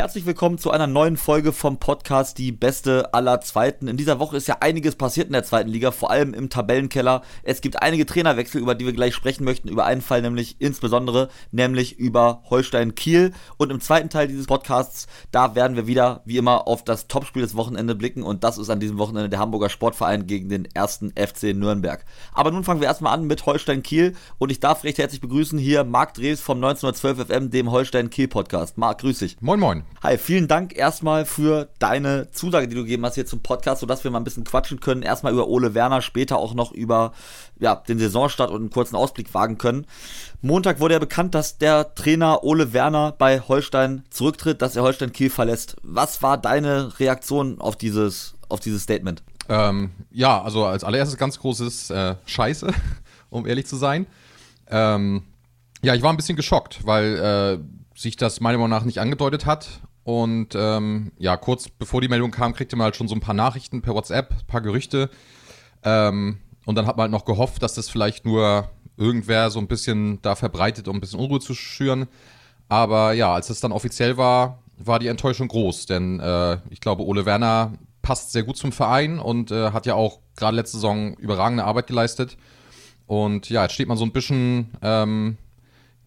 Herzlich willkommen zu einer neuen Folge vom Podcast Die Beste aller Zweiten. In dieser Woche ist ja einiges passiert in der zweiten Liga, vor allem im Tabellenkeller. Es gibt einige Trainerwechsel, über die wir gleich sprechen möchten, über einen Fall nämlich insbesondere, nämlich über Holstein Kiel. Und im zweiten Teil dieses Podcasts, da werden wir wieder, wie immer, auf das Topspiel des Wochenende blicken. Und das ist an diesem Wochenende der Hamburger Sportverein gegen den ersten FC Nürnberg. Aber nun fangen wir erstmal an mit Holstein Kiel. Und ich darf recht herzlich begrüßen hier Marc Drews vom 1912 FM, dem Holstein Kiel Podcast. Marc, grüß dich. Moin, moin. Hi, vielen Dank erstmal für deine Zusage, die du gegeben hast hier zum Podcast, sodass wir mal ein bisschen quatschen können. Erstmal über Ole Werner, später auch noch über ja, den Saisonstart und einen kurzen Ausblick wagen können. Montag wurde ja bekannt, dass der Trainer Ole Werner bei Holstein zurücktritt, dass er Holstein Kiel verlässt. Was war deine Reaktion auf dieses, auf dieses Statement? Ähm, ja, also als allererstes ganz großes äh, Scheiße, um ehrlich zu sein. Ähm, ja, ich war ein bisschen geschockt, weil äh, sich das meiner Meinung nach nicht angedeutet hat und ähm, ja, kurz bevor die Meldung kam, kriegte man halt schon so ein paar Nachrichten per WhatsApp, ein paar Gerüchte. Ähm, und dann hat man halt noch gehofft, dass das vielleicht nur irgendwer so ein bisschen da verbreitet, um ein bisschen Unruhe zu schüren. Aber ja, als es dann offiziell war, war die Enttäuschung groß. Denn äh, ich glaube, Ole Werner passt sehr gut zum Verein und äh, hat ja auch gerade letzte Saison überragende Arbeit geleistet. Und ja, jetzt steht man so ein bisschen ähm,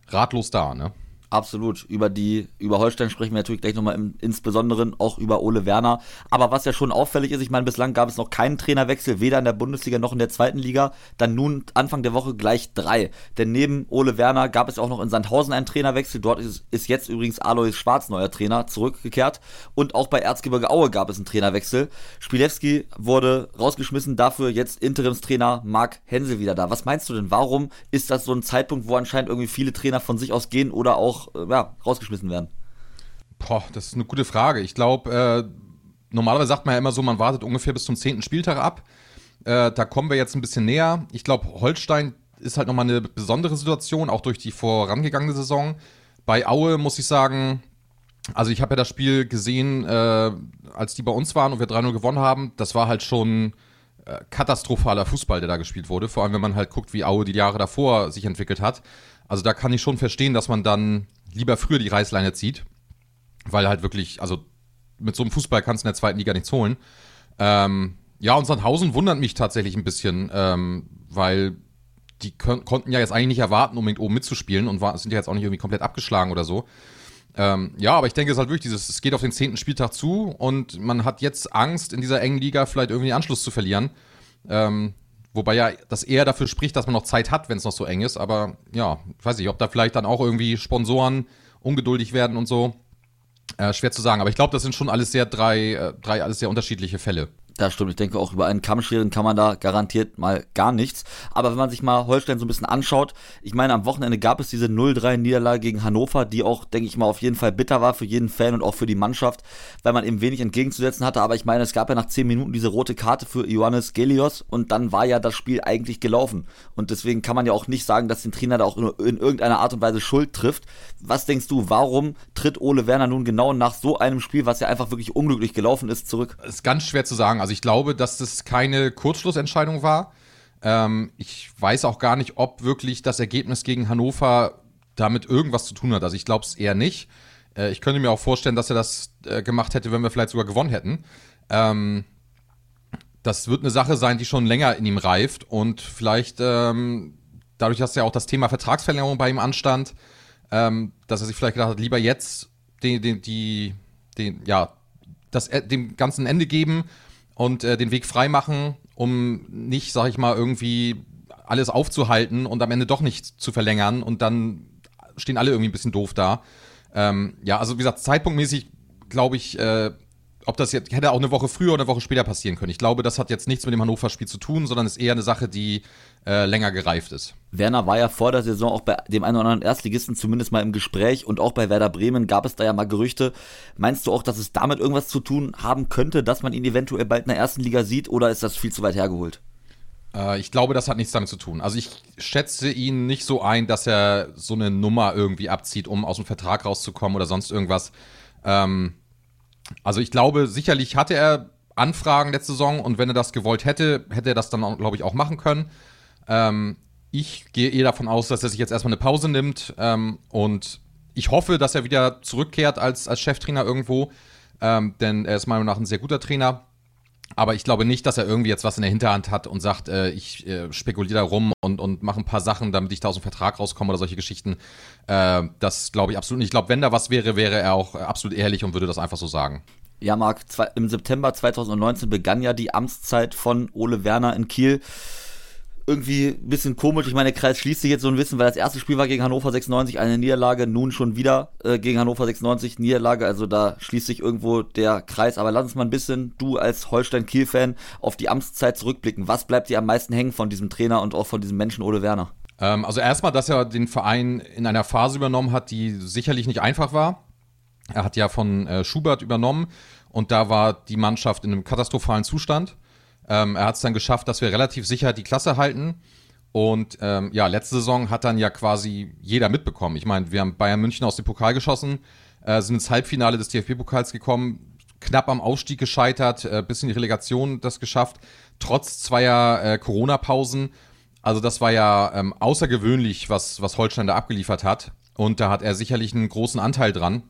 ratlos da, ne? Absolut. Über die, über Holstein sprechen wir natürlich gleich nochmal im, insbesondere auch über Ole Werner. Aber was ja schon auffällig ist, ich meine, bislang gab es noch keinen Trainerwechsel, weder in der Bundesliga noch in der zweiten Liga. Dann nun Anfang der Woche gleich drei. Denn neben Ole Werner gab es auch noch in Sandhausen einen Trainerwechsel. Dort ist, ist jetzt übrigens Alois Schwarz neuer Trainer zurückgekehrt. Und auch bei Erzgebirge Aue gab es einen Trainerwechsel. Spielewski wurde rausgeschmissen, dafür jetzt Interimstrainer Marc Hensel wieder da. Was meinst du denn? Warum ist das so ein Zeitpunkt, wo anscheinend irgendwie viele Trainer von sich aus gehen oder auch äh, ja, rausgeschmissen werden? Boah, das ist eine gute Frage. Ich glaube, äh, normalerweise sagt man ja immer so, man wartet ungefähr bis zum zehnten Spieltag ab. Äh, da kommen wir jetzt ein bisschen näher. Ich glaube, Holstein ist halt nochmal eine besondere Situation, auch durch die vorangegangene Saison. Bei Aue muss ich sagen, also ich habe ja das Spiel gesehen, äh, als die bei uns waren und wir 3-0 gewonnen haben. Das war halt schon äh, katastrophaler Fußball, der da gespielt wurde. Vor allem, wenn man halt guckt, wie Aue die Jahre davor sich entwickelt hat. Also da kann ich schon verstehen, dass man dann lieber früher die Reißleine zieht, weil halt wirklich, also mit so einem Fußball kannst du in der zweiten Liga nichts holen. Ähm, ja, und Sandhausen wundert mich tatsächlich ein bisschen, ähm, weil die konnten ja jetzt eigentlich nicht erwarten, unbedingt oben mitzuspielen und sind ja jetzt auch nicht irgendwie komplett abgeschlagen oder so. Ähm, ja, aber ich denke, es ist halt wirklich dieses, es geht auf den zehnten Spieltag zu und man hat jetzt Angst, in dieser engen Liga vielleicht irgendwie den Anschluss zu verlieren. Ähm, Wobei ja das eher dafür spricht, dass man noch Zeit hat, wenn es noch so eng ist. Aber ja, ich weiß nicht, ob da vielleicht dann auch irgendwie Sponsoren ungeduldig werden und so. Äh, schwer zu sagen. Aber ich glaube, das sind schon alles sehr drei, äh, drei alles sehr unterschiedliche Fälle. Das stimmt, ich denke auch über einen Kamm scheren kann man da garantiert mal gar nichts. Aber wenn man sich mal Holstein so ein bisschen anschaut, ich meine, am Wochenende gab es diese 0-3-Niederlage gegen Hannover, die auch, denke ich mal, auf jeden Fall bitter war für jeden Fan und auch für die Mannschaft, weil man eben wenig entgegenzusetzen hatte. Aber ich meine, es gab ja nach 10 Minuten diese rote Karte für Johannes Gelios und dann war ja das Spiel eigentlich gelaufen. Und deswegen kann man ja auch nicht sagen, dass den Trainer da auch in, in irgendeiner Art und Weise Schuld trifft. Was denkst du, warum tritt Ole Werner nun genau nach so einem Spiel, was ja einfach wirklich unglücklich gelaufen ist, zurück? Das ist ganz schwer zu sagen. Also ich glaube, dass das keine Kurzschlussentscheidung war. Ähm, ich weiß auch gar nicht, ob wirklich das Ergebnis gegen Hannover damit irgendwas zu tun hat. Also ich glaube es eher nicht. Äh, ich könnte mir auch vorstellen, dass er das äh, gemacht hätte, wenn wir vielleicht sogar gewonnen hätten. Ähm, das wird eine Sache sein, die schon länger in ihm reift und vielleicht ähm, dadurch, dass ja auch das Thema Vertragsverlängerung bei ihm anstand, ähm, dass er sich vielleicht gedacht hat, lieber jetzt den, den, die, den, ja, das, äh, dem ganzen Ende geben und äh, den Weg frei machen, um nicht, sag ich mal, irgendwie alles aufzuhalten und am Ende doch nicht zu verlängern und dann stehen alle irgendwie ein bisschen doof da. Ähm, ja, also wie gesagt, zeitpunktmäßig glaube ich, äh, ob das jetzt hätte auch eine Woche früher oder eine Woche später passieren können. Ich glaube, das hat jetzt nichts mit dem Hannover-Spiel zu tun, sondern ist eher eine Sache, die äh, länger gereift ist. Werner war ja vor der Saison auch bei dem einen oder anderen Erstligisten zumindest mal im Gespräch und auch bei Werder Bremen gab es da ja mal Gerüchte. Meinst du auch, dass es damit irgendwas zu tun haben könnte, dass man ihn eventuell bald in der ersten Liga sieht oder ist das viel zu weit hergeholt? Äh, ich glaube, das hat nichts damit zu tun. Also ich schätze ihn nicht so ein, dass er so eine Nummer irgendwie abzieht, um aus dem Vertrag rauszukommen oder sonst irgendwas. Ähm, Also ich glaube, sicherlich hatte er Anfragen letzte Saison und wenn er das gewollt hätte, hätte er das dann, glaube ich, auch machen können. Ähm, ich gehe eher davon aus, dass er sich jetzt erstmal eine Pause nimmt ähm, und ich hoffe, dass er wieder zurückkehrt als, als Cheftrainer irgendwo, ähm, denn er ist meiner Meinung nach ein sehr guter Trainer. Aber ich glaube nicht, dass er irgendwie jetzt was in der Hinterhand hat und sagt, äh, ich äh, spekuliere da rum und, und mache ein paar Sachen, damit ich da aus dem Vertrag rauskomme oder solche Geschichten. Äh, das glaube ich absolut nicht. Ich glaube, wenn da was wäre, wäre er auch absolut ehrlich und würde das einfach so sagen. Ja, Marc, im September 2019 begann ja die Amtszeit von Ole Werner in Kiel irgendwie ein bisschen komisch. Ich meine, der Kreis schließt sich jetzt so ein bisschen, weil das erste Spiel war gegen Hannover 96 eine Niederlage, nun schon wieder äh, gegen Hannover 96 Niederlage. Also da schließt sich irgendwo der Kreis. Aber lass uns mal ein bisschen, du als Holstein-Kiel-Fan, auf die Amtszeit zurückblicken. Was bleibt dir am meisten hängen von diesem Trainer und auch von diesem Menschen Ole Werner? Ähm, also erstmal, dass er den Verein in einer Phase übernommen hat, die sicherlich nicht einfach war. Er hat ja von äh, Schubert übernommen und da war die Mannschaft in einem katastrophalen Zustand. Ähm, er hat es dann geschafft, dass wir relativ sicher die Klasse halten. Und ähm, ja, letzte Saison hat dann ja quasi jeder mitbekommen. Ich meine, wir haben Bayern München aus dem Pokal geschossen, äh, sind ins Halbfinale des DFB-Pokals gekommen, knapp am Aufstieg gescheitert, äh, bis in die Relegation das geschafft, trotz zweier äh, Corona-Pausen. Also das war ja ähm, außergewöhnlich, was, was Holstein da abgeliefert hat. Und da hat er sicherlich einen großen Anteil dran.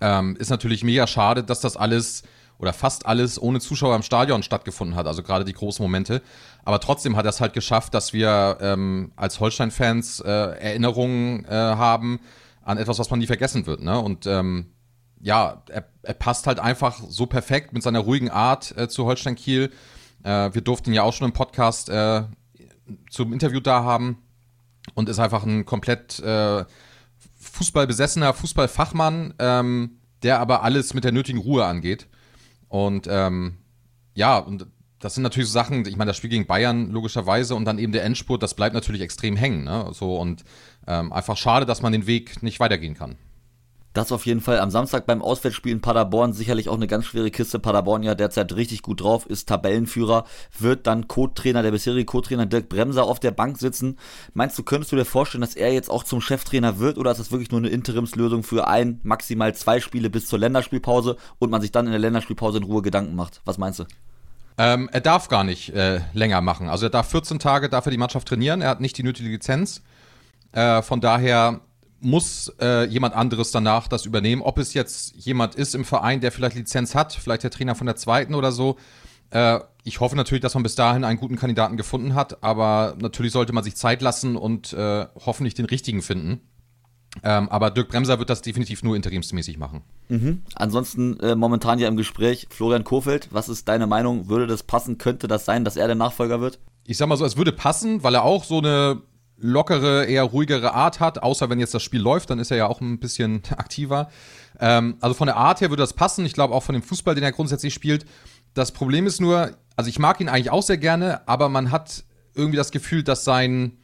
Ähm, ist natürlich mega schade, dass das alles oder fast alles ohne Zuschauer im Stadion stattgefunden hat, also gerade die großen Momente. Aber trotzdem hat er es halt geschafft, dass wir ähm, als Holstein-Fans äh, Erinnerungen äh, haben an etwas, was man nie vergessen wird. Ne? Und ähm, ja, er, er, passt halt einfach so perfekt mit seiner ruhigen Art äh, zu Holstein Kiel. Äh, wir durften ja auch schon im Podcast äh, zum Interview da haben und ist einfach ein komplett äh, Fußballbesessener Fußballfachmann, ähm, der aber alles mit der nötigen Ruhe angeht. Und ähm, ja, und das sind natürlich so Sachen, ich meine, das Spiel gegen Bayern logischerweise und dann eben der Endspurt, das bleibt natürlich extrem hängen. Ne? So, und ähm, einfach schade, dass man den Weg nicht weitergehen kann. Das auf jeden Fall am Samstag beim Auswärtsspiel in Paderborn sicherlich auch eine ganz schwere Kiste. Paderborn ja derzeit richtig gut drauf, ist Tabellenführer, wird dann Co-Trainer, der bisherige Co-Trainer Dirk Bremser auf der Bank sitzen. Meinst du, könntest du dir vorstellen, dass er jetzt auch zum Cheftrainer wird oder ist das wirklich nur eine Interimslösung für ein, maximal zwei Spiele bis zur Länderspielpause und man sich dann in der Länderspielpause in Ruhe Gedanken macht? Was meinst du? Ähm, er darf gar nicht äh, länger machen. Also er darf 14 Tage, darf er die Mannschaft trainieren. Er hat nicht die nötige Lizenz. Äh, von daher muss äh, jemand anderes danach das übernehmen. Ob es jetzt jemand ist im Verein, der vielleicht Lizenz hat, vielleicht der Trainer von der zweiten oder so. Äh, ich hoffe natürlich, dass man bis dahin einen guten Kandidaten gefunden hat, aber natürlich sollte man sich Zeit lassen und äh, hoffentlich den richtigen finden. Ähm, aber Dirk Bremser wird das definitiv nur interimsmäßig machen. Mhm. Ansonsten äh, momentan ja im Gespräch Florian Kofeld. Was ist deine Meinung? Würde das passen? Könnte das sein, dass er der Nachfolger wird? Ich sag mal so, es würde passen, weil er auch so eine lockere, eher ruhigere Art hat, außer wenn jetzt das Spiel läuft, dann ist er ja auch ein bisschen aktiver. Ähm, also von der Art her würde das passen. Ich glaube auch von dem Fußball, den er grundsätzlich spielt. Das Problem ist nur, also ich mag ihn eigentlich auch sehr gerne, aber man hat irgendwie das Gefühl, dass sein,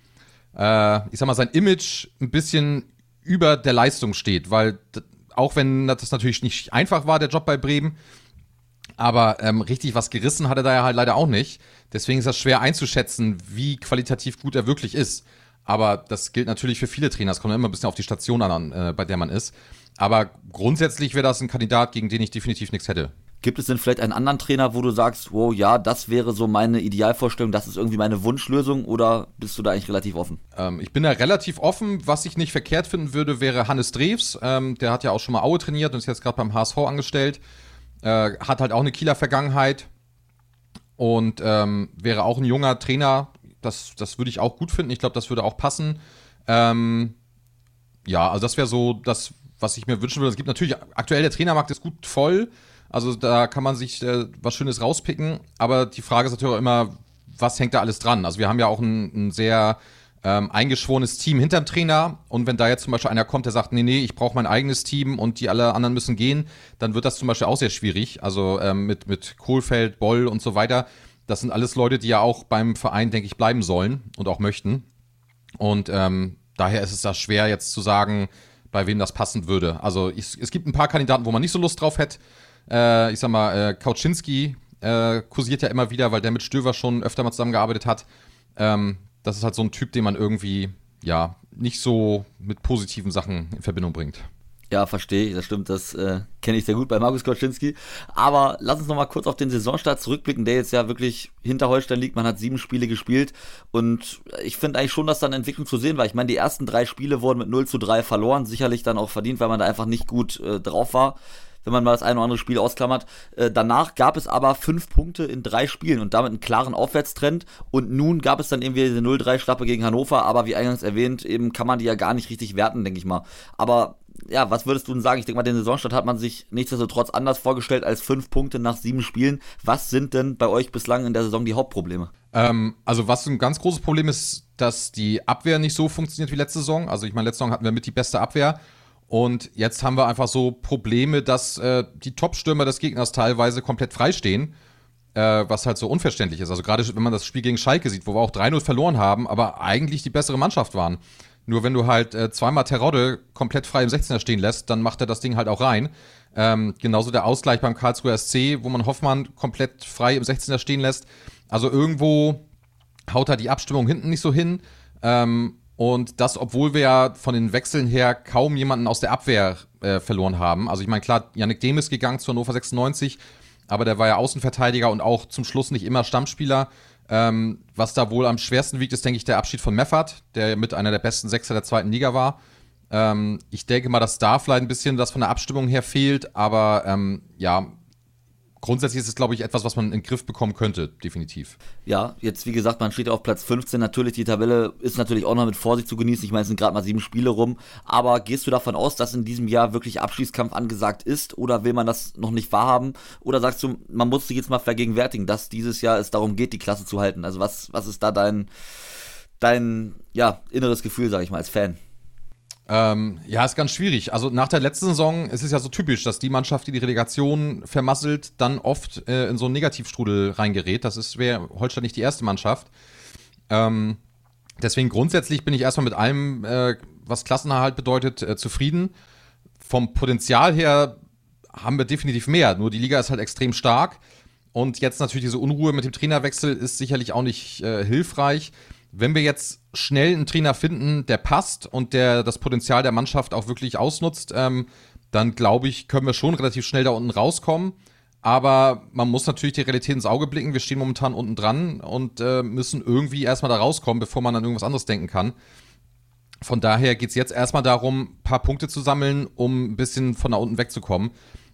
äh, ich sag mal, sein Image ein bisschen über der Leistung steht, weil auch wenn das natürlich nicht einfach war, der Job bei Bremen, aber ähm, richtig was gerissen hat er da ja halt leider auch nicht. Deswegen ist das schwer einzuschätzen, wie qualitativ gut er wirklich ist. Aber das gilt natürlich für viele Trainer. Es kommt immer ein bisschen auf die Station an, äh, bei der man ist. Aber grundsätzlich wäre das ein Kandidat, gegen den ich definitiv nichts hätte. Gibt es denn vielleicht einen anderen Trainer, wo du sagst, wow, ja, das wäre so meine Idealvorstellung, das ist irgendwie meine Wunschlösung oder bist du da eigentlich relativ offen? Ähm, ich bin da relativ offen. Was ich nicht verkehrt finden würde, wäre Hannes Drews. Ähm, der hat ja auch schon mal Aue trainiert und ist jetzt gerade beim HSV angestellt. Äh, hat halt auch eine Kieler Vergangenheit und ähm, wäre auch ein junger Trainer, das, das würde ich auch gut finden. Ich glaube, das würde auch passen. Ähm, ja, also das wäre so das, was ich mir wünschen würde. Es gibt natürlich, aktuell der Trainermarkt ist gut voll. Also da kann man sich äh, was Schönes rauspicken. Aber die Frage ist natürlich auch immer, was hängt da alles dran? Also wir haben ja auch ein, ein sehr ähm, eingeschworenes Team hinterm Trainer. Und wenn da jetzt zum Beispiel einer kommt, der sagt, nee, nee, ich brauche mein eigenes Team und die alle anderen müssen gehen, dann wird das zum Beispiel auch sehr schwierig. Also ähm, mit, mit Kohlfeld, Boll und so weiter. Das sind alles Leute, die ja auch beim Verein, denke ich, bleiben sollen und auch möchten. Und ähm, daher ist es da schwer jetzt zu sagen, bei wem das passen würde. Also ich, es gibt ein paar Kandidaten, wo man nicht so Lust drauf hätte. Äh, ich sag mal, äh, Kauczynski äh, kursiert ja immer wieder, weil der mit Stöver schon öfter mal zusammengearbeitet hat. Ähm, das ist halt so ein Typ, den man irgendwie, ja, nicht so mit positiven Sachen in Verbindung bringt. Ja, verstehe ich, das stimmt, das äh, kenne ich sehr gut bei Markus Koczynski. Aber lass uns nochmal kurz auf den Saisonstart zurückblicken, der jetzt ja wirklich hinter Holstein liegt. Man hat sieben Spiele gespielt und ich finde eigentlich schon, dass da eine Entwicklung zu sehen war. Ich meine, die ersten drei Spiele wurden mit 0 zu 3 verloren, sicherlich dann auch verdient, weil man da einfach nicht gut äh, drauf war wenn man mal das eine oder andere Spiel ausklammert. Äh, danach gab es aber fünf Punkte in drei Spielen und damit einen klaren Aufwärtstrend. Und nun gab es dann irgendwie diese 0-3-Schlappe gegen Hannover, aber wie eingangs erwähnt, eben kann man die ja gar nicht richtig werten, denke ich mal. Aber ja, was würdest du denn sagen? Ich denke mal, den Saisonstart hat man sich nichtsdestotrotz anders vorgestellt als fünf Punkte nach sieben Spielen. Was sind denn bei euch bislang in der Saison die Hauptprobleme? Ähm, also, was ein ganz großes Problem ist, dass die Abwehr nicht so funktioniert wie letzte Saison. Also, ich meine, letzte Saison hatten wir mit die beste Abwehr. Und jetzt haben wir einfach so Probleme, dass äh, die Top-Stürmer des Gegners teilweise komplett freistehen, äh, was halt so unverständlich ist. Also gerade wenn man das Spiel gegen Schalke sieht, wo wir auch 3-0 verloren haben, aber eigentlich die bessere Mannschaft waren. Nur wenn du halt äh, zweimal Terodde komplett frei im 16er stehen lässt, dann macht er das Ding halt auch rein. Ähm, genauso der Ausgleich beim Karlsruher SC, wo man Hoffmann komplett frei im 16er stehen lässt. Also irgendwo haut er die Abstimmung hinten nicht so hin. Ähm, und das, obwohl wir ja von den Wechseln her kaum jemanden aus der Abwehr äh, verloren haben. Also ich meine, klar, Yannick Dehm ist gegangen zu Hannover 96, aber der war ja Außenverteidiger und auch zum Schluss nicht immer Stammspieler. Ähm, was da wohl am schwersten wiegt, ist, denke ich, der Abschied von Meffert, der mit einer der besten Sechser der zweiten Liga war. Ähm, ich denke mal, dass da vielleicht ein bisschen das von der Abstimmung her fehlt, aber ähm, ja, grundsätzlich ist es, glaube ich, etwas, was man in den Griff bekommen könnte, definitiv. Ja, jetzt wie gesagt, man steht auf Platz 15. Natürlich, die Tabelle ist natürlich auch noch mit Vorsicht zu genießen. Ich meine, es sind gerade mal sieben Spiele rum. Aber gehst du davon aus, dass in diesem Jahr wirklich Abschießkampf angesagt ist? Oder will man das noch nicht wahrhaben? Oder sagst du, man muss sich jetzt mal vergegenwärtigen, dass dieses Jahr es darum geht, die Klasse zu halten? Also was, was ist da dein, dein ja, inneres Gefühl, sage ich mal, als Fan? Ähm, ja, ist ganz schwierig. Also nach der letzten Saison ist es ja so typisch, dass die Mannschaft, die die Relegation vermasselt, dann oft äh, in so einen Negativstrudel reingerät. Das ist wäre Holstein nicht die erste Mannschaft. Ähm, deswegen grundsätzlich bin ich erstmal mit allem, äh, was Klassenerhalt bedeutet, äh, zufrieden. Vom Potenzial her haben wir definitiv mehr. Nur die Liga ist halt extrem stark. Und jetzt natürlich diese Unruhe mit dem Trainerwechsel ist sicherlich auch nicht äh, hilfreich wenn wir jetzt schnell einen Trainer finden, der passt und der das Potenzial der Mannschaft auch wirklich ausnutzt, ähm, dann glaube ich, können wir schon relativ schnell da unten rauskommen. Aber man muss natürlich die Realität ins Auge blicken. Wir stehen momentan unten dran und äh, müssen irgendwie erstmal da rauskommen, bevor man an irgendwas anderes denken kann. Von daher geht es jetzt erstmal darum, ein paar Punkte zu sammeln, um ein bisschen von da unten wegzukommen.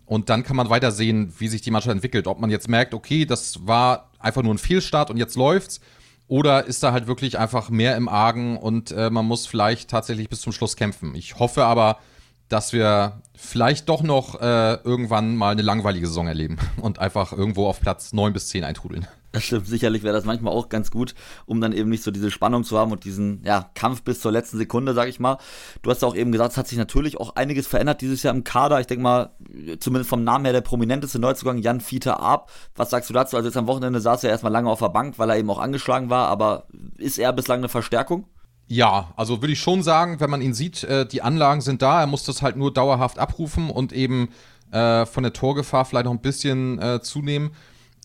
Und dann kann man weiter sehen, wie sich die Mannschaft entwickelt. Ob man jetzt merkt, okay, das war einfach nur ein Fehlstart und jetzt läuft's oder ist da halt wirklich einfach mehr im Argen und äh, man muss vielleicht tatsächlich bis zum Schluss kämpfen? Ich hoffe aber, dass wir vielleicht doch noch äh, irgendwann mal eine langweilige Saison erleben und einfach irgendwo auf Platz 9 bis 10 eintrudeln. Das stimmt, sicherlich wäre das manchmal auch ganz gut, um dann eben nicht so diese Spannung zu haben und diesen ja, Kampf bis zur letzten Sekunde, sag ich mal. Du hast auch eben gesagt, es hat sich natürlich auch einiges verändert dieses Jahr im Kader. Ich denke mal, zumindest vom Namen her der prominenteste Neuzugang, Jan Fiete Arp. Was sagst du dazu? Also jetzt am Wochenende saß er erstmal lange auf der Bank, weil er eben auch angeschlagen war, aber ist er bislang eine Verstärkung? Ja, also würde ich schon sagen, wenn man ihn sieht, äh, die Anlagen sind da, er muss das halt nur dauerhaft abrufen und eben äh, von der Torgefahr vielleicht noch ein bisschen äh, zunehmen.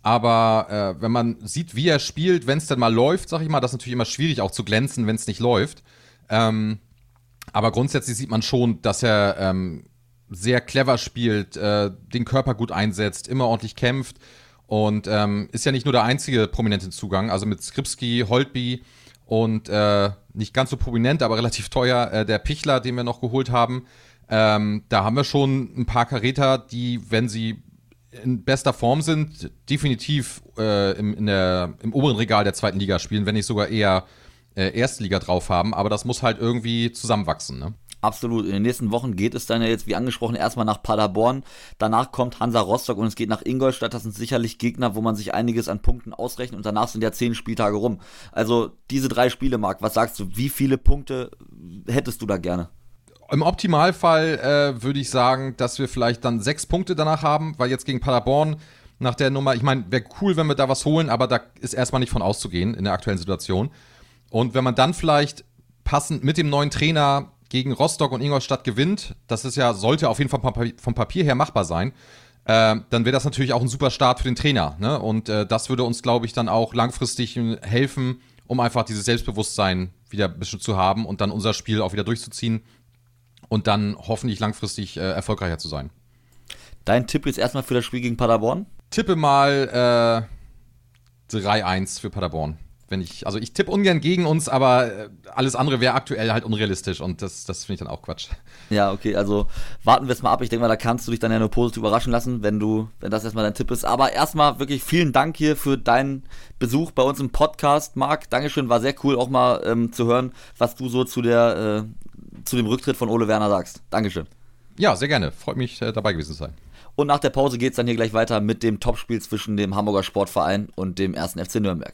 Aber wenn man sieht, wie er spielt, wenn es denn mal läuft, sag ich mal, das ist natürlich immer schwierig auch zu glänzen, wenn es nicht läuft. Ähm, aber grundsätzlich sieht man schon, dass er ähm, sehr clever spielt, äh, den Körper gut einsetzt, immer ordentlich kämpft und ähm, ist ja nicht nur der einzige prominente Zugang. Also mit Skripski, Holtby und äh, nicht ganz so prominent, aber relativ teuer, äh, der Pichler, den wir noch geholt haben. Ähm, da haben wir schon ein paar Karäter, die, wenn sie in bester Form sind, definitiv äh, im, der, im oberen Regal der zweiten Liga spielen, wenn nicht sogar eher äh, Erstliga drauf haben. Aber das muss halt irgendwie zusammenwachsen. Ne? Absolut. In den nächsten Wochen geht es dann ja jetzt, wie angesprochen, erstmal nach Paderborn. Danach kommt Hansa Rostock und es geht nach Ingolstadt. Das sind sicherlich Gegner, wo man sich einiges an Punkten ausrechnet und danach sind ja zehn Spieltage rum. Also diese drei Spiele, Marc, was sagst du? Wie viele Punkte hättest du da gerne? Im Optimalfall äh, würde ich sagen, dass wir vielleicht dann sechs Punkte danach haben, weil jetzt gegen Paderborn nach der Nummer, ich meine, wäre cool, wenn wir da was holen, aber da ist erstmal nicht von auszugehen in der aktuellen Situation. Und wenn man dann vielleicht passend mit dem neuen Trainer gegen Rostock und Ingolstadt gewinnt, das ist ja, sollte auf jeden Fall vom Papier her machbar sein, äh, dann wäre das natürlich auch ein super Start für den Trainer. Ne? Und äh, das würde uns, glaube ich, dann auch langfristig helfen, um einfach dieses Selbstbewusstsein wieder ein bisschen zu haben und dann unser Spiel auch wieder durchzuziehen und dann hoffentlich langfristig äh, erfolgreicher zu sein. Dein Tipp jetzt erstmal für das Spiel gegen Paderborn? Tippe mal äh, 3-1 für Paderborn. Wenn ich, also ich tippe ungern gegen uns, aber äh, alles andere wäre aktuell halt unrealistisch und das, das finde ich dann auch Quatsch. Ja, okay, also warten wir es mal ab. Ich denke mal, da kannst du dich dann ja nur positiv überraschen lassen, wenn du, wenn das erstmal dein Tipp ist. Aber erstmal wirklich vielen Dank hier für deinen Besuch bei uns im Podcast, Marc. Dankeschön, war sehr cool auch mal ähm, zu hören, was du so zu der, äh, zu dem Rücktritt von Ole Werner sagst. Dankeschön. Ja, sehr gerne. Freut mich, äh, dabei gewesen zu sein. Und nach der Pause geht es dann hier gleich weiter mit dem Topspiel zwischen dem Hamburger Sportverein und dem ersten FC Nürnberg.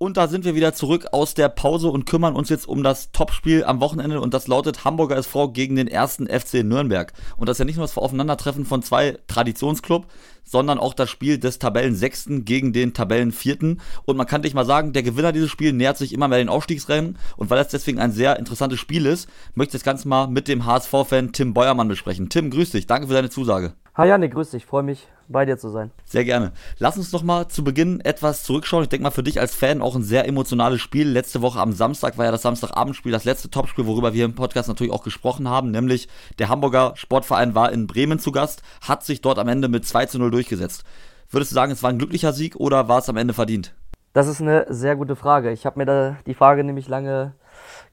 Und da sind wir wieder zurück aus der Pause und kümmern uns jetzt um das Topspiel am Wochenende und das lautet Hamburger SV gegen den ersten FC Nürnberg. Und das ist ja nicht nur das Aufeinandertreffen von zwei Traditionsclub, sondern auch das Spiel des Tabellensechsten gegen den Tabellenvierten. Und man kann dich mal sagen, der Gewinner dieses Spiels nähert sich immer mehr den Aufstiegsrennen. Und weil das deswegen ein sehr interessantes Spiel ist, möchte ich das Ganze mal mit dem HSV-Fan Tim Beuermann besprechen. Tim, grüß dich. Danke für deine Zusage. Hi Janik, grüß dich. Freue mich, bei dir zu sein. Sehr gerne. Lass uns doch mal zu Beginn etwas zurückschauen. Ich denke mal für dich als Fan auch ein sehr emotionales Spiel. Letzte Woche am Samstag war ja das Samstagabendspiel, das letzte Topspiel, worüber wir im Podcast natürlich auch gesprochen haben, nämlich der Hamburger Sportverein war in Bremen zu Gast, hat sich dort am Ende mit 2 zu 0 durchgesetzt. Würdest du sagen, es war ein glücklicher Sieg oder war es am Ende verdient? Das ist eine sehr gute Frage. Ich habe mir da die Frage nämlich lange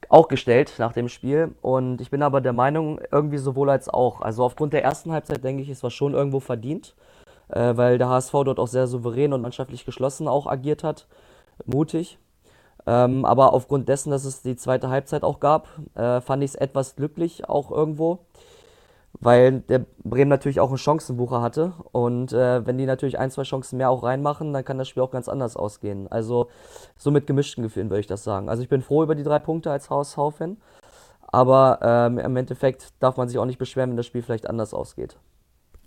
auch gestellt nach dem Spiel. Und ich bin aber der Meinung, irgendwie sowohl als auch. Also aufgrund der ersten Halbzeit denke ich, es war schon irgendwo verdient, äh, weil der HSV dort auch sehr souverän und mannschaftlich geschlossen auch agiert hat. Mutig. Ähm, aber aufgrund dessen, dass es die zweite Halbzeit auch gab, äh, fand ich es etwas glücklich auch irgendwo weil der Bremen natürlich auch einen Chancenbucher hatte. Und äh, wenn die natürlich ein, zwei Chancen mehr auch reinmachen, dann kann das Spiel auch ganz anders ausgehen. Also so mit gemischten Gefühlen würde ich das sagen. Also ich bin froh über die drei Punkte als HSV-Fan. Aber ähm, im Endeffekt darf man sich auch nicht beschweren, wenn das Spiel vielleicht anders ausgeht.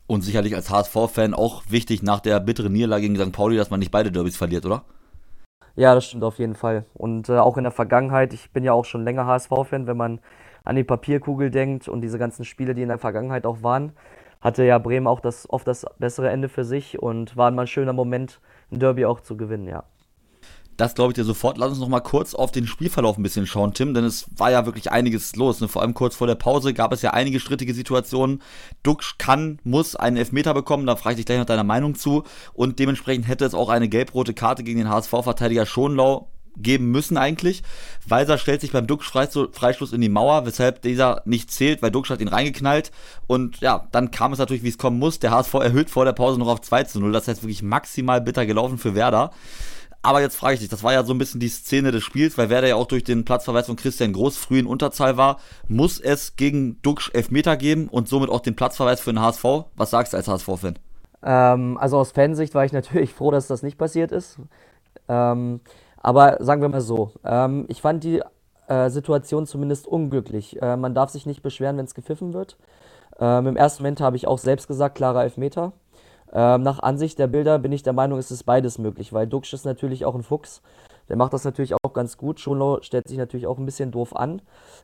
Und sicherlich als HSV-Fan auch wichtig nach der bitteren Niederlage gegen St. Pauli, dass man nicht beide Derbys verliert, oder? Ja, das stimmt auf jeden Fall. Und äh, auch in der Vergangenheit, ich bin ja auch schon länger HSV-Fan, wenn man an die Papierkugel denkt und diese ganzen Spiele, die in der Vergangenheit auch waren, hatte ja Bremen auch das, oft das bessere Ende für sich und war mal ein schöner Moment, ein Derby auch zu gewinnen, ja. Das glaube ich dir sofort. Lass uns noch mal kurz auf den Spielverlauf ein bisschen schauen, Tim, denn es war ja wirklich einiges los. Ne? Vor allem kurz vor der Pause gab es ja einige strittige Situationen. Duxch kann, muss einen Elfmeter bekommen, da frage ich dich gleich nach deiner Meinung zu. Und dementsprechend hätte es auch eine gelb-rote Karte gegen den HSV-Verteidiger Schonlau geben müssen eigentlich. Weiser stellt sich beim Duxch-Freistoß in die Mauer, weshalb dieser nicht zählt, weil Duxch hat ihn reingeknallt. Und ja, dann kam es natürlich, wie es kommen muss. Der HSV erhöht vor der Pause noch auf 2 zu 0. Das heißt wirklich maximal bitter gelaufen für Werder. Aber jetzt frage ich dich, das war ja so ein bisschen die Szene des Spiels, weil Werder ja auch durch den Platzverweis von Christian Groß früh in Unterzahl war. Muss es gegen Duxch Elfmeter geben und somit auch den Platzverweis für den HSV? Was sagst du als HSV-Fan? Ähm, also aus Fansicht war ich natürlich froh, dass das nicht passiert ist. Ähm, aber sagen wir mal so, ähm, ich fand die äh, Situation zumindest unglücklich. Äh, man darf sich nicht beschweren, wenn es gepfiffen wird. Ähm, Im ersten Moment habe ich auch selbst gesagt, klarer Elfmeter. Ähm, nach Ansicht der Bilder bin ich der Meinung, ist es beides möglich, weil Duxch ist natürlich auch ein Fuchs. Der macht das natürlich auch ganz gut. Schonlau stellt sich natürlich auch ein bisschen doof an.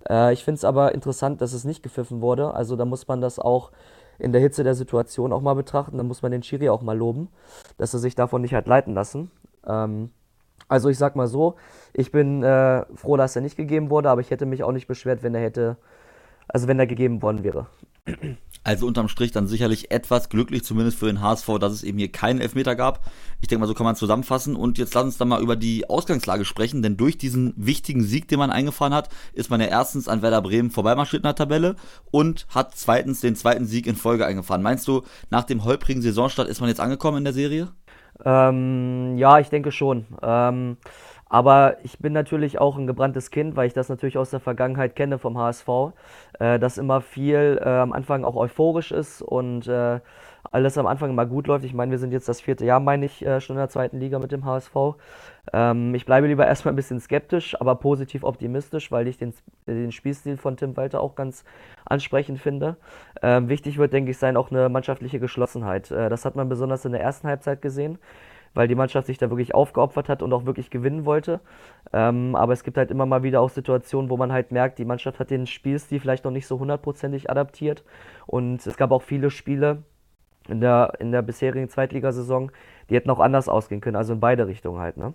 Äh, ich finde es aber interessant, dass es nicht gepfiffen wurde. Also da muss man das auch in der Hitze der Situation auch mal betrachten. Da muss man den Schiri auch mal loben, dass er sich davon nicht hat leiten lassen. Ähm, also ich sag mal so, ich bin äh, froh, dass er nicht gegeben wurde, aber ich hätte mich auch nicht beschwert, wenn er hätte, also wenn er gegeben worden wäre. Also unterm Strich dann sicherlich etwas glücklich, zumindest für den HSV, dass es eben hier keinen Elfmeter gab. Ich denke mal, so kann man zusammenfassen. Und jetzt lass uns dann mal über die Ausgangslage sprechen, denn durch diesen wichtigen Sieg, den man eingefahren hat, ist man ja erstens an Werder Bremen vorbeimarschiert in der Tabelle und hat zweitens den zweiten Sieg in Folge eingefahren. Meinst du, nach dem holprigen Saisonstart ist man jetzt angekommen in der Serie? Ähm, ja, ich denke schon. Ähm, aber ich bin natürlich auch ein gebranntes Kind, weil ich das natürlich aus der Vergangenheit kenne vom HSV, äh, dass immer viel äh, am Anfang auch euphorisch ist und äh, alles am Anfang immer gut läuft. Ich meine, wir sind jetzt das vierte Jahr, meine ich, äh, schon in der zweiten Liga mit dem HSV. Ähm, ich bleibe lieber erstmal ein bisschen skeptisch, aber positiv optimistisch, weil ich den, den Spielstil von Tim Walter auch ganz ansprechend finde. Ähm, wichtig wird, denke ich, sein auch eine mannschaftliche Geschlossenheit. Äh, das hat man besonders in der ersten Halbzeit gesehen. weil die Mannschaft sich da wirklich aufgeopfert hat und auch wirklich gewinnen wollte. Ähm, aber es gibt halt immer mal wieder auch Situationen, wo man halt merkt, die Mannschaft hat den Spielstil vielleicht noch nicht so hundertprozentig adaptiert. Und es gab auch viele Spiele in der, in der bisherigen Zweitligasaison, die hätten auch anders ausgehen können, also in beide Richtungen halt, ne?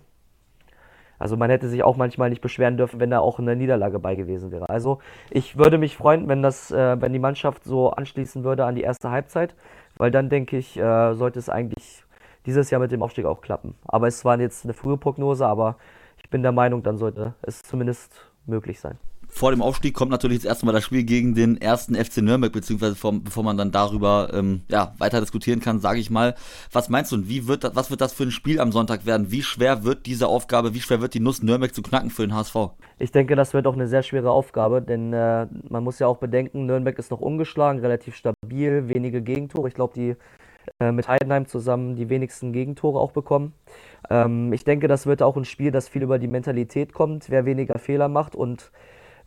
Also man hätte sich auch manchmal nicht beschweren dürfen, wenn da auch eine Niederlage bei gewesen wäre. Also ich würde mich freuen, wenn das, äh, wenn die Mannschaft so anschließen würde an die erste Halbzeit, weil dann denke ich, äh, sollte es eigentlich dieses Jahr mit dem Aufstieg auch klappen. Aber es war jetzt eine frühe Prognose, aber ich bin der Meinung, dann sollte es zumindest möglich sein vor dem Aufstieg kommt natürlich jetzt erstmal das Spiel gegen den ersten FC Nürnberg, beziehungsweise vom, bevor man dann darüber ähm, ja, weiter diskutieren kann, sage ich mal, was meinst du und wie wird das, was wird das für ein Spiel am Sonntag werden? Wie schwer wird diese Aufgabe, wie schwer wird die Nuss Nürnberg zu knacken für den HSV? Ich denke, das wird auch eine sehr schwere Aufgabe, denn äh, man muss ja auch bedenken, Nürnberg ist noch ungeschlagen, relativ stabil, wenige Gegentore. Ich glaube, die äh, mit Heidenheim zusammen die wenigsten Gegentore auch bekommen. Ähm, ich denke, das wird auch ein Spiel, das viel über die Mentalität kommt, wer weniger Fehler macht und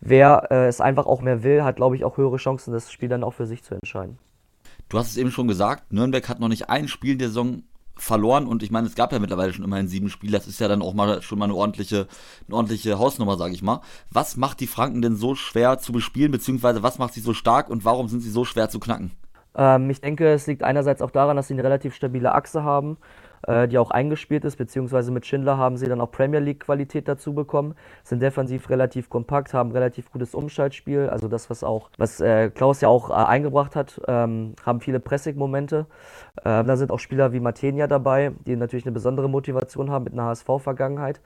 wer äh, es einfach auch mehr will, hat, glaube ich, auch höhere Chancen, das Spiel dann auch für sich zu entscheiden. Du hast es eben schon gesagt, Nürnberg hat noch nicht ein Spiel der Saison verloren und ich meine, es gab ja mittlerweile schon immerhin sieben Spiele, das ist ja dann auch mal schon mal eine ordentliche, eine ordentliche Hausnummer, sage ich mal. Was macht die Franken denn so schwer zu bespielen, beziehungsweise was macht sie so stark und warum sind sie so schwer zu knacken? Ähm, ich denke, es liegt einerseits auch daran, dass sie eine relativ stabile Achse haben äh, die auch eingespielt ist, beziehungsweise mit Schindler haben sie dann auch Premier League-Qualität dazu bekommen, sind defensiv relativ kompakt, haben relativ gutes Umschaltspiel, also das, was auch, was äh, Klaus ja auch äh, eingebracht hat, ähm, haben viele Pressing-Momente. Äh, da sind auch Spieler wie Matenia dabei, die natürlich eine besondere Motivation haben mit einer HSV-Vergangenheit.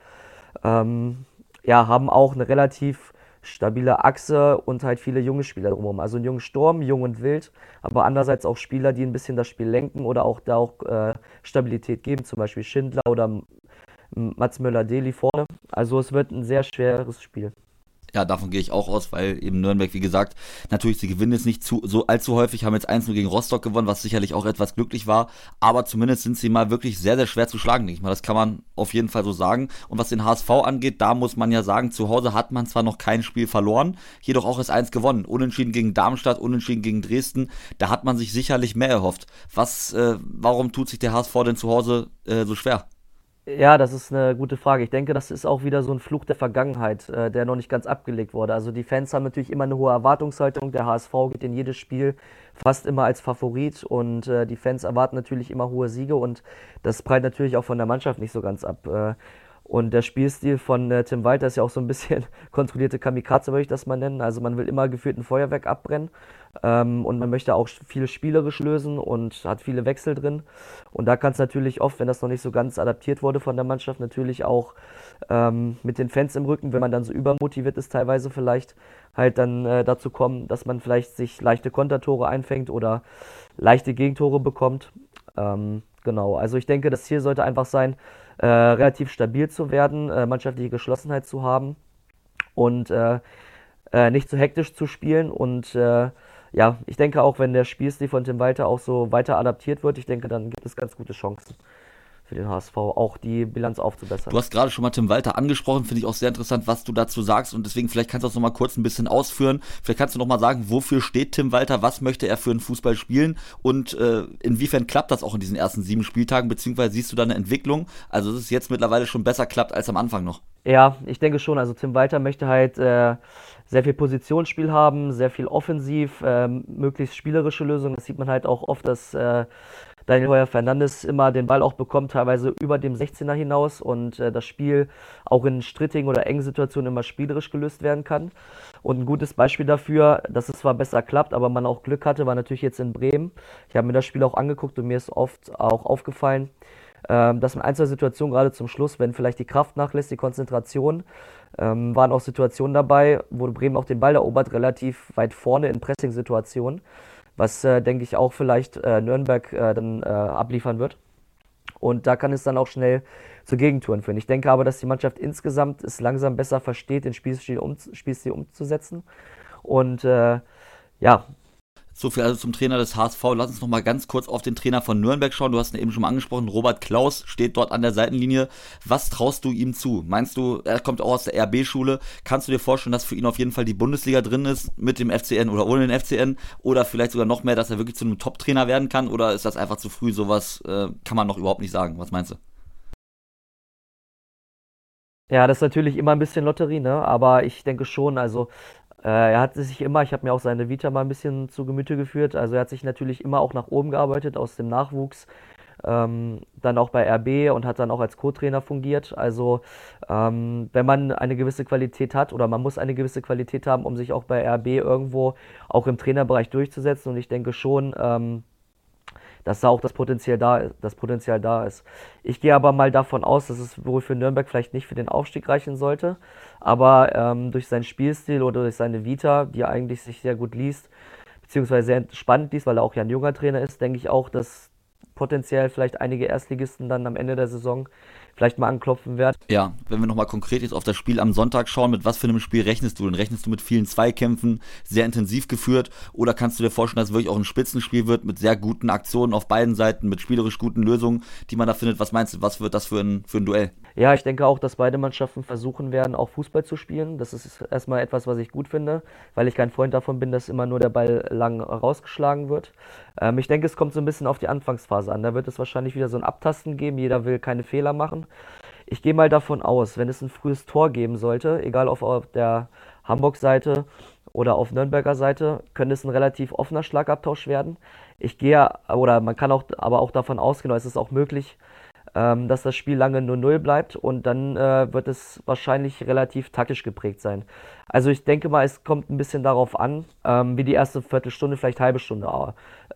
Ähm, ja, haben auch eine relativ stabile Achse und halt viele junge Spieler drumherum. Also ein junger Sturm, jung und wild, aber andererseits auch Spieler, die ein bisschen das Spiel lenken oder auch da auch äh, Stabilität geben, zum Beispiel Schindler oder Mats Möller-Deli vorne. Also es wird ein sehr schweres Spiel ja, davon gehe ich auch aus, weil eben Nürnberg, wie gesagt, natürlich, sie gewinnen jetzt nicht zu, so allzu häufig, haben jetzt 1-0 gegen Rostock gewonnen, was sicherlich auch etwas glücklich war, aber zumindest sind sie mal wirklich sehr, sehr schwer zu schlagen, denke ich mal. Das kann man auf jeden Fall so sagen. Und was den HSV angeht, da muss man ja sagen, zu Hause hat man zwar noch kein Spiel verloren, jedoch auch erst eins gewonnen. Unentschieden gegen Darmstadt, unentschieden gegen Dresden, da hat man sich sicherlich mehr erhofft. Was, äh, warum tut sich der HSV denn zu Hause äh, so schwer? Ja, das ist eine gute Frage. Ich denke, das ist auch wieder so ein Fluch der Vergangenheit, äh, der noch nicht ganz abgelegt wurde. Also die Fans haben natürlich immer eine hohe Erwartungshaltung. Der HSV geht in jedes Spiel fast immer als Favorit und äh, die Fans erwarten natürlich immer hohe Siege und das prallt natürlich auch von der Mannschaft nicht so ganz ab. Äh, und der Spielstil von äh, Tim Walter ist ja auch so ein bisschen kontrollierte Kamikaze, würde ich das mal nennen. Also man will immer gefühlt ein Feuerwerk abbrennen ähm, und man möchte auch viel spielerisch lösen und hat viele Wechsel drin. Und da kann es natürlich oft, wenn das noch nicht so ganz adaptiert wurde von der Mannschaft, natürlich auch ähm, mit den Fans im Rücken, wenn man dann so übermotiviert ist, teilweise vielleicht halt dann äh, dazu kommen, dass man vielleicht sich leichte Kontertore einfängt oder leichte Gegentore bekommt. Ähm, genau, also ich denke, das Ziel sollte einfach sein, äh, relativ stabil zu werden, äh, mannschaftliche Geschlossenheit zu haben und äh, äh nicht zu hektisch zu spielen. Und äh, ja, ich denke auch, wenn der Spielstil von Tim Walter auch so weiter adaptiert wird, ich denke, dann gibt es ganz gute Chancen für den HSV, auch die Bilanz aufzubessern. Du hast gerade schon mal Tim Walter angesprochen, finde ich auch sehr interessant, was du dazu sagst und deswegen vielleicht kannst du das nochmal kurz ein bisschen ausführen. Vielleicht kannst du nochmal sagen, wofür steht Tim Walter, was möchte er für einen Fußball spielen und äh, inwiefern klappt das auch in diesen ersten sieben Spieltagen, beziehungsweise siehst du da eine Entwicklung? Also, dass es jetzt mittlerweile schon besser klappt als am Anfang noch. Ja, ich denke schon. Also, Tim Walter möchte halt äh, sehr viel Positionsspiel haben, sehr viel offensiv, äh, möglichst spielerische Lösungen. Das sieht man halt auch oft, dass äh, Daniel Heuer Fernandes immer den Ball auch bekommt, teilweise über dem 16er hinaus und äh, das Spiel auch in strittigen oder engen Situationen immer spielerisch gelöst werden kann. Und ein gutes Beispiel dafür, dass es zwar besser klappt, aber man auch Glück hatte, war natürlich jetzt in Bremen. Ich habe mir das Spiel auch angeguckt und mir ist oft auch aufgefallen, ähm, dass man ein, zwei Situationen gerade zum Schluss, wenn vielleicht die Kraft nachlässt, die Konzentration, ähm, waren auch Situationen dabei, wo Bremen auch den Ball erobert, relativ weit vorne in Pressing-Situationen was, äh, denke ich, auch vielleicht äh, Nürnberg äh, dann äh, abliefern wird. Und da kann es dann auch schnell zu Gegentouren führen. Ich denke aber, dass die Mannschaft insgesamt es langsam besser versteht, den Spielstil, um, Spielstil umzusetzen. Und äh, ja, so viel also zum Trainer des HSV. Lass uns noch mal ganz kurz auf den Trainer von Nürnberg schauen. Du hast ihn eben schon mal angesprochen. Robert Klaus steht dort an der Seitenlinie. Was traust du ihm zu? Meinst du, er kommt auch aus der RB-Schule. Kannst du dir vorstellen, dass für ihn auf jeden Fall die Bundesliga drin ist mit dem FCN oder ohne den FCN? Oder vielleicht sogar noch mehr, dass er wirklich zu einem Top-Trainer werden kann? Oder ist das einfach zu früh? Sowas äh, kann man noch überhaupt nicht sagen. Was meinst du? Ja, das ist natürlich immer ein bisschen Lotterie, ne? Aber ich denke schon, also er hat sich immer, ich habe mir auch seine Vita mal ein bisschen zu Gemüte geführt, also er hat sich natürlich immer auch nach oben gearbeitet aus dem Nachwuchs, ähm, dann auch bei RB und hat dann auch als Co-Trainer fungiert. Also ähm, wenn man eine gewisse Qualität hat oder man muss eine gewisse Qualität haben, um sich auch bei RB irgendwo auch im Trainerbereich durchzusetzen. Und ich denke schon, ähm, dass da auch das Potenzial da, das Potenzial da ist. Ich gehe aber mal davon aus, dass es wohl für Nürnberg vielleicht nicht für den Aufstieg reichen sollte, aber ähm, durch seinen Spielstil oder durch seine Vita, die eigentlich sich sehr gut liest, beziehungsweise sehr spannend liest, weil er auch ja ein junger Trainer ist, denke ich auch, dass potenziell vielleicht einige Erstligisten dann am Ende der Saison vielleicht mal anklopfen werde. Ja, wenn wir nochmal konkret jetzt auf das Spiel am Sonntag schauen, mit was für einem Spiel rechnest du denn? Rechnest du mit vielen Zweikämpfen, sehr intensiv geführt oder kannst du dir vorstellen, dass es wirklich auch ein Spitzenspiel wird mit sehr guten Aktionen auf beiden Seiten, mit spielerisch guten Lösungen, die man da findet? Was meinst du, was wird das für ein, für ein Duell? Ja, ich denke auch, dass beide Mannschaften versuchen werden, auch Fußball zu spielen. Das ist erstmal etwas, was ich gut finde, weil ich kein Freund davon bin, dass immer nur der Ball lang rausgeschlagen wird. Ähm, ich denke, es kommt so ein bisschen auf die Anfangsphase an. Da wird es wahrscheinlich wieder so ein Abtasten geben. Jeder will keine Fehler machen. Ich gehe mal davon aus, wenn es ein frühes Tor geben sollte, egal ob auf der Hamburg-Seite oder auf Nürnberger Seite, könnte es ein relativ offener Schlagabtausch werden. Ich gehe, oder man kann auch, aber auch davon ausgehen, es ist auch möglich, ähm, dass das Spiel lange 0-0 bleibt und dann äh, wird es wahrscheinlich relativ taktisch geprägt sein. Also ich denke mal, es kommt ein bisschen darauf an, ähm, wie die erste Viertelstunde, vielleicht halbe Stunde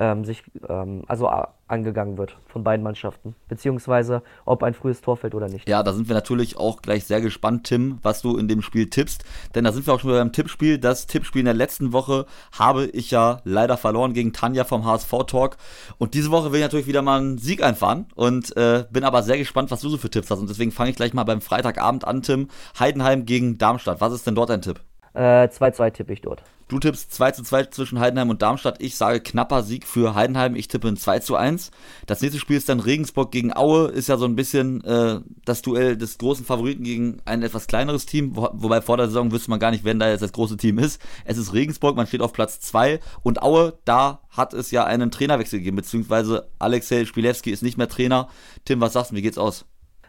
ähm, sich ähm, also angegangen wird von beiden Mannschaften, beziehungsweise ob ein frühes Tor fällt oder nicht. Ja, da sind wir natürlich auch gleich sehr gespannt, Tim, was du in dem Spiel tippst, denn da sind wir auch schon beim Tippspiel. Das Tippspiel in der letzten Woche habe ich ja leider verloren gegen Tanja vom HSV Talk und diese Woche will ich natürlich wieder mal einen Sieg einfahren und äh, bin aber sehr gespannt, was du so für Tipps hast und deswegen fange ich gleich mal beim Freitagabend an, Tim. Heidenheim gegen Darmstadt. Was ist denn dort dein Tipp? 2-2 äh, tippe ich dort. Du tippst 2 zu 2 zwischen Heidenheim und Darmstadt. Ich sage knapper Sieg für Heidenheim. Ich tippe ein 2 zu 1. Das nächste Spiel ist dann Regensburg gegen Aue. Ist ja so ein bisschen äh, das Duell des großen Favoriten gegen ein etwas kleineres Team. Wo, wobei vor der Saison wüsste man gar nicht, wer da jetzt das große Team ist. Es ist Regensburg, man steht auf Platz 2. Und Aue, da hat es ja einen Trainerwechsel gegeben, beziehungsweise Alexei Spilewski ist nicht mehr Trainer. Tim, was sagst du, wie geht's aus?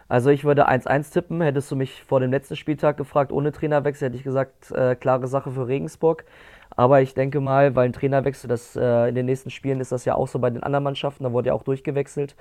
Also ich würde 1-1 tippen. Hättest du mich vor dem letzten Spieltag gefragt, ohne Trainerwechsel, hätte ich gesagt, äh, klare Sache für Regensburg. Aber ich denke mal, weil ein Trainerwechsel, das äh, in den nächsten Spielen ist das ja auch so bei den anderen Mannschaften, da wurde ja auch durchgewechselt,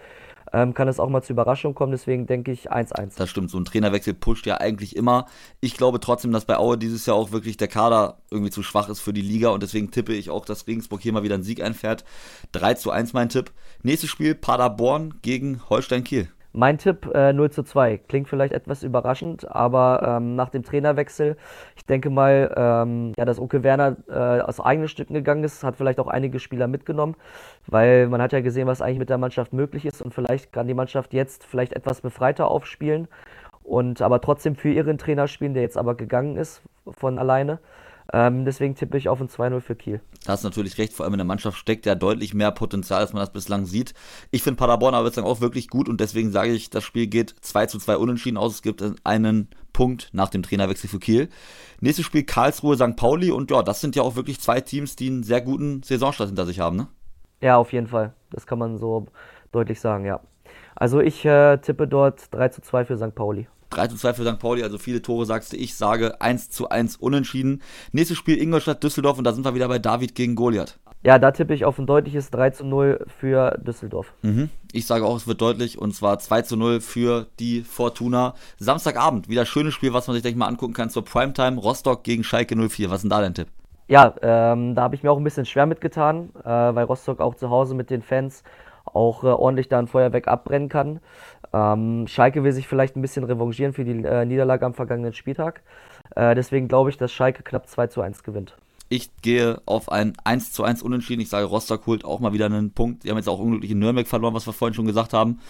ähm, kann es auch mal zu Überraschungen kommen. Deswegen denke ich 1-1. Das stimmt, so ein Trainerwechsel pusht ja eigentlich immer. Ich glaube trotzdem, dass bei Aue dieses Jahr auch wirklich der Kader irgendwie zu schwach ist für die Liga und deswegen tippe ich auch, dass Regensburg hier mal wieder einen Sieg einfährt. 3 zu 1 mein Tipp. Nächstes Spiel Paderborn gegen Holstein Kiel. Mein Tipp äh, 0 zu 2. Klingt vielleicht etwas überraschend, aber ähm, nach dem Trainerwechsel, ich denke mal, ähm, ja, dass Uke Werner äh, aus eigenen Stücken gegangen ist, hat vielleicht auch einige Spieler mitgenommen, weil man hat ja gesehen, was eigentlich mit der Mannschaft möglich ist und vielleicht kann die Mannschaft jetzt vielleicht etwas befreiter aufspielen und aber trotzdem für ihren Trainer spielen, der jetzt aber gegangen ist von alleine. Ähm, deswegen tippe ich auf ein 2-0 für Kiel. Da hast natürlich recht, vor allem in der Mannschaft steckt ja deutlich mehr Potenzial, als man das bislang sieht. Ich finde Paderborn aber bislang auch wirklich gut und deswegen sage ich, das Spiel geht 2 zu 2 unentschieden aus. Es gibt einen Punkt nach dem Trainerwechsel für Kiel. Nächstes Spiel Karlsruhe, St. Pauli und ja, das sind ja auch wirklich zwei Teams, die einen sehr guten Saisonstart hinter sich haben, ne? Ja, auf jeden Fall. Das kann man so deutlich sagen, ja. Also ich äh, tippe dort 3 zu 2 für St. Pauli. 3 zu 2 für St. Pauli, also viele Tore sagst du. Ich sage 1 zu 1 unentschieden. Nächstes Spiel Ingolstadt, Düsseldorf und da sind wir wieder bei David gegen Goliath. Ja, da tippe ich auf ein deutliches 3 zu 0 für Düsseldorf. Mhm. Ich sage auch, es wird deutlich und zwar 2 zu 0 für die Fortuna. Samstagabend, wieder schönes Spiel, was man sich, denke ich mal, angucken kann zur Primetime. Rostock gegen Schalke 04. Was ist denn da dein Tipp? Ja, ähm, da habe ich mir auch ein bisschen schwer mitgetan, äh, weil Rostock auch zu Hause mit den Fans auch äh, ordentlich da ein Feuerwerk abbrennen kann. Ähm, Schalke will sich vielleicht ein bisschen revanchieren für die äh, Niederlage am vergangenen Spieltag. Äh, deswegen glaube ich, dass Schalke knapp 2 zu 1 gewinnt. Ich gehe auf ein 1 zu 1 Unentschieden. Ich sage, Rostock holt auch mal wieder einen Punkt. Die haben jetzt auch unglücklich in Nürnberg verloren, was wir vorhin schon gesagt haben.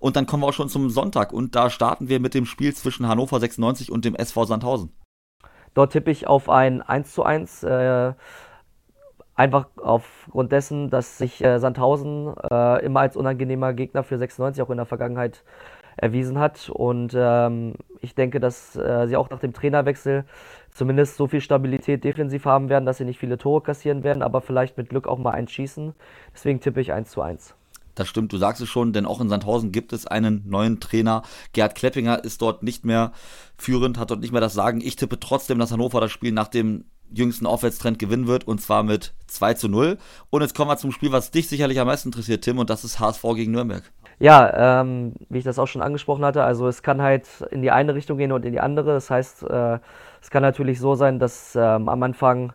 Und dann kommen wir auch schon zum Sonntag. Und da starten wir mit dem Spiel zwischen Hannover 96 und dem SV Sandhausen. Dort tippe ich auf ein 1 zu 1. Äh, Einfach aufgrund dessen, dass sich äh, Sandhausen äh, immer als unangenehmer Gegner für 96 auch in der Vergangenheit erwiesen hat. Und ähm, ich denke, dass äh, sie auch nach dem Trainerwechsel zumindest so viel Stabilität defensiv haben werden, dass sie nicht viele Tore kassieren werden, aber vielleicht mit Glück auch mal eins schießen. Deswegen tippe ich 1 zu 1. das stimmt, du sagst es schon, denn auch in Sandhausen gibt es einen neuen Trainer. Gerd Kleppinger ist dort nicht mehr führend, hat dort nicht mehr das Sagen. Ich tippe trotzdem, dass Hannover das Spiel nach dem jüngsten Aufwärtstrend gewinnen wird und zwar mit 2 zu 0. Und jetzt kommen wir zum Spiel, was dich sicherlich am meisten interessiert, Tim, und das ist HSV gegen Nürnberg. Ja, ähm, wie ich das auch schon angesprochen hatte, also es kann halt in die eine Richtung gehen und in die andere. Das heißt, äh, es kann natürlich so sein, dass ähm, am Anfang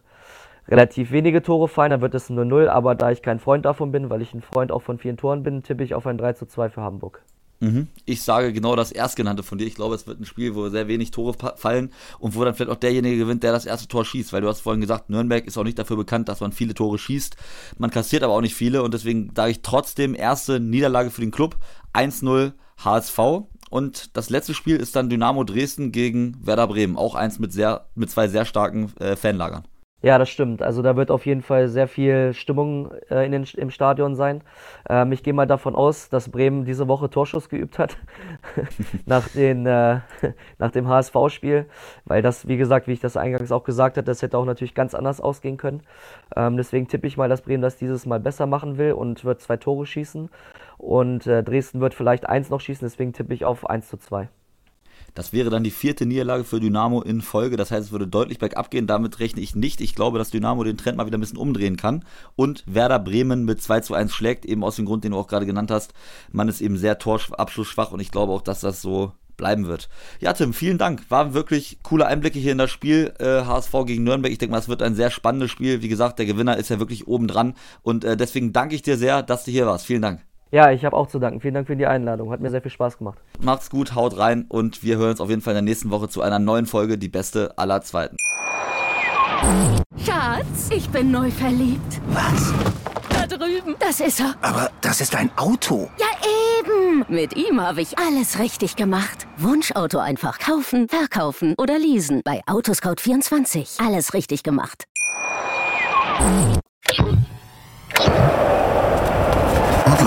relativ wenige Tore fallen, dann wird es nur 0, aber da ich kein Freund davon bin, weil ich ein Freund auch von vielen Toren bin, tippe ich auf ein 3 zu 2 für Hamburg. Mhm. Ich sage genau das Erstgenannte von dir. Ich glaube, es wird ein Spiel, wo sehr wenig Tore fallen und wo dann vielleicht auch derjenige gewinnt, der das erste Tor schießt. Weil du hast vorhin gesagt, Nürnberg ist auch nicht dafür bekannt, dass man viele Tore schießt. Man kassiert aber auch nicht viele und deswegen sage ich trotzdem erste Niederlage für den Club. 1-0 HSV. Und das letzte Spiel ist dann Dynamo Dresden gegen Werder Bremen. Auch eins mit, sehr, mit zwei sehr starken äh, Fanlagern. Ja, das stimmt. Also da wird auf jeden Fall sehr viel Stimmung äh, in den, im Stadion sein. Ähm, ich gehe mal davon aus, dass Bremen diese Woche Torschuss geübt hat nach, den, äh, nach dem HSV-Spiel, weil das, wie gesagt, wie ich das eingangs auch gesagt habe, das hätte auch natürlich ganz anders ausgehen können. Ähm, deswegen tippe ich mal, dass Bremen das dieses Mal besser machen will und wird zwei Tore schießen. Und äh, Dresden wird vielleicht eins noch schießen, deswegen tippe ich auf 1 zu 2. Das wäre dann die vierte Niederlage für Dynamo in Folge. Das heißt, es würde deutlich bergab gehen. Damit rechne ich nicht. Ich glaube, dass Dynamo den Trend mal wieder ein bisschen umdrehen kann. Und Werder Bremen mit 2 zu 1 schlägt, eben aus dem Grund, den du auch gerade genannt hast. Man ist eben sehr torabschlussschwach und ich glaube auch, dass das so bleiben wird. Ja, Tim, vielen Dank. Waren wirklich coole Einblicke hier in das Spiel. Äh, HSV gegen Nürnberg. Ich denke mal, es wird ein sehr spannendes Spiel. Wie gesagt, der Gewinner ist ja wirklich oben dran. Und äh, deswegen danke ich dir sehr, dass du hier warst. Vielen Dank. Ja, ich habe auch zu danken. Vielen Dank für die Einladung. Hat mir sehr viel Spaß gemacht. Macht's gut, haut rein und wir hören uns auf jeden Fall in der nächsten Woche zu einer neuen Folge, die beste aller Zweiten. Schatz, ich bin neu verliebt. Was? Da drüben. Das ist er. Aber das ist ein Auto. Ja, eben. Mit ihm habe ich alles richtig gemacht. Wunschauto einfach kaufen, verkaufen oder leasen. Bei Autoscout24. Alles richtig gemacht.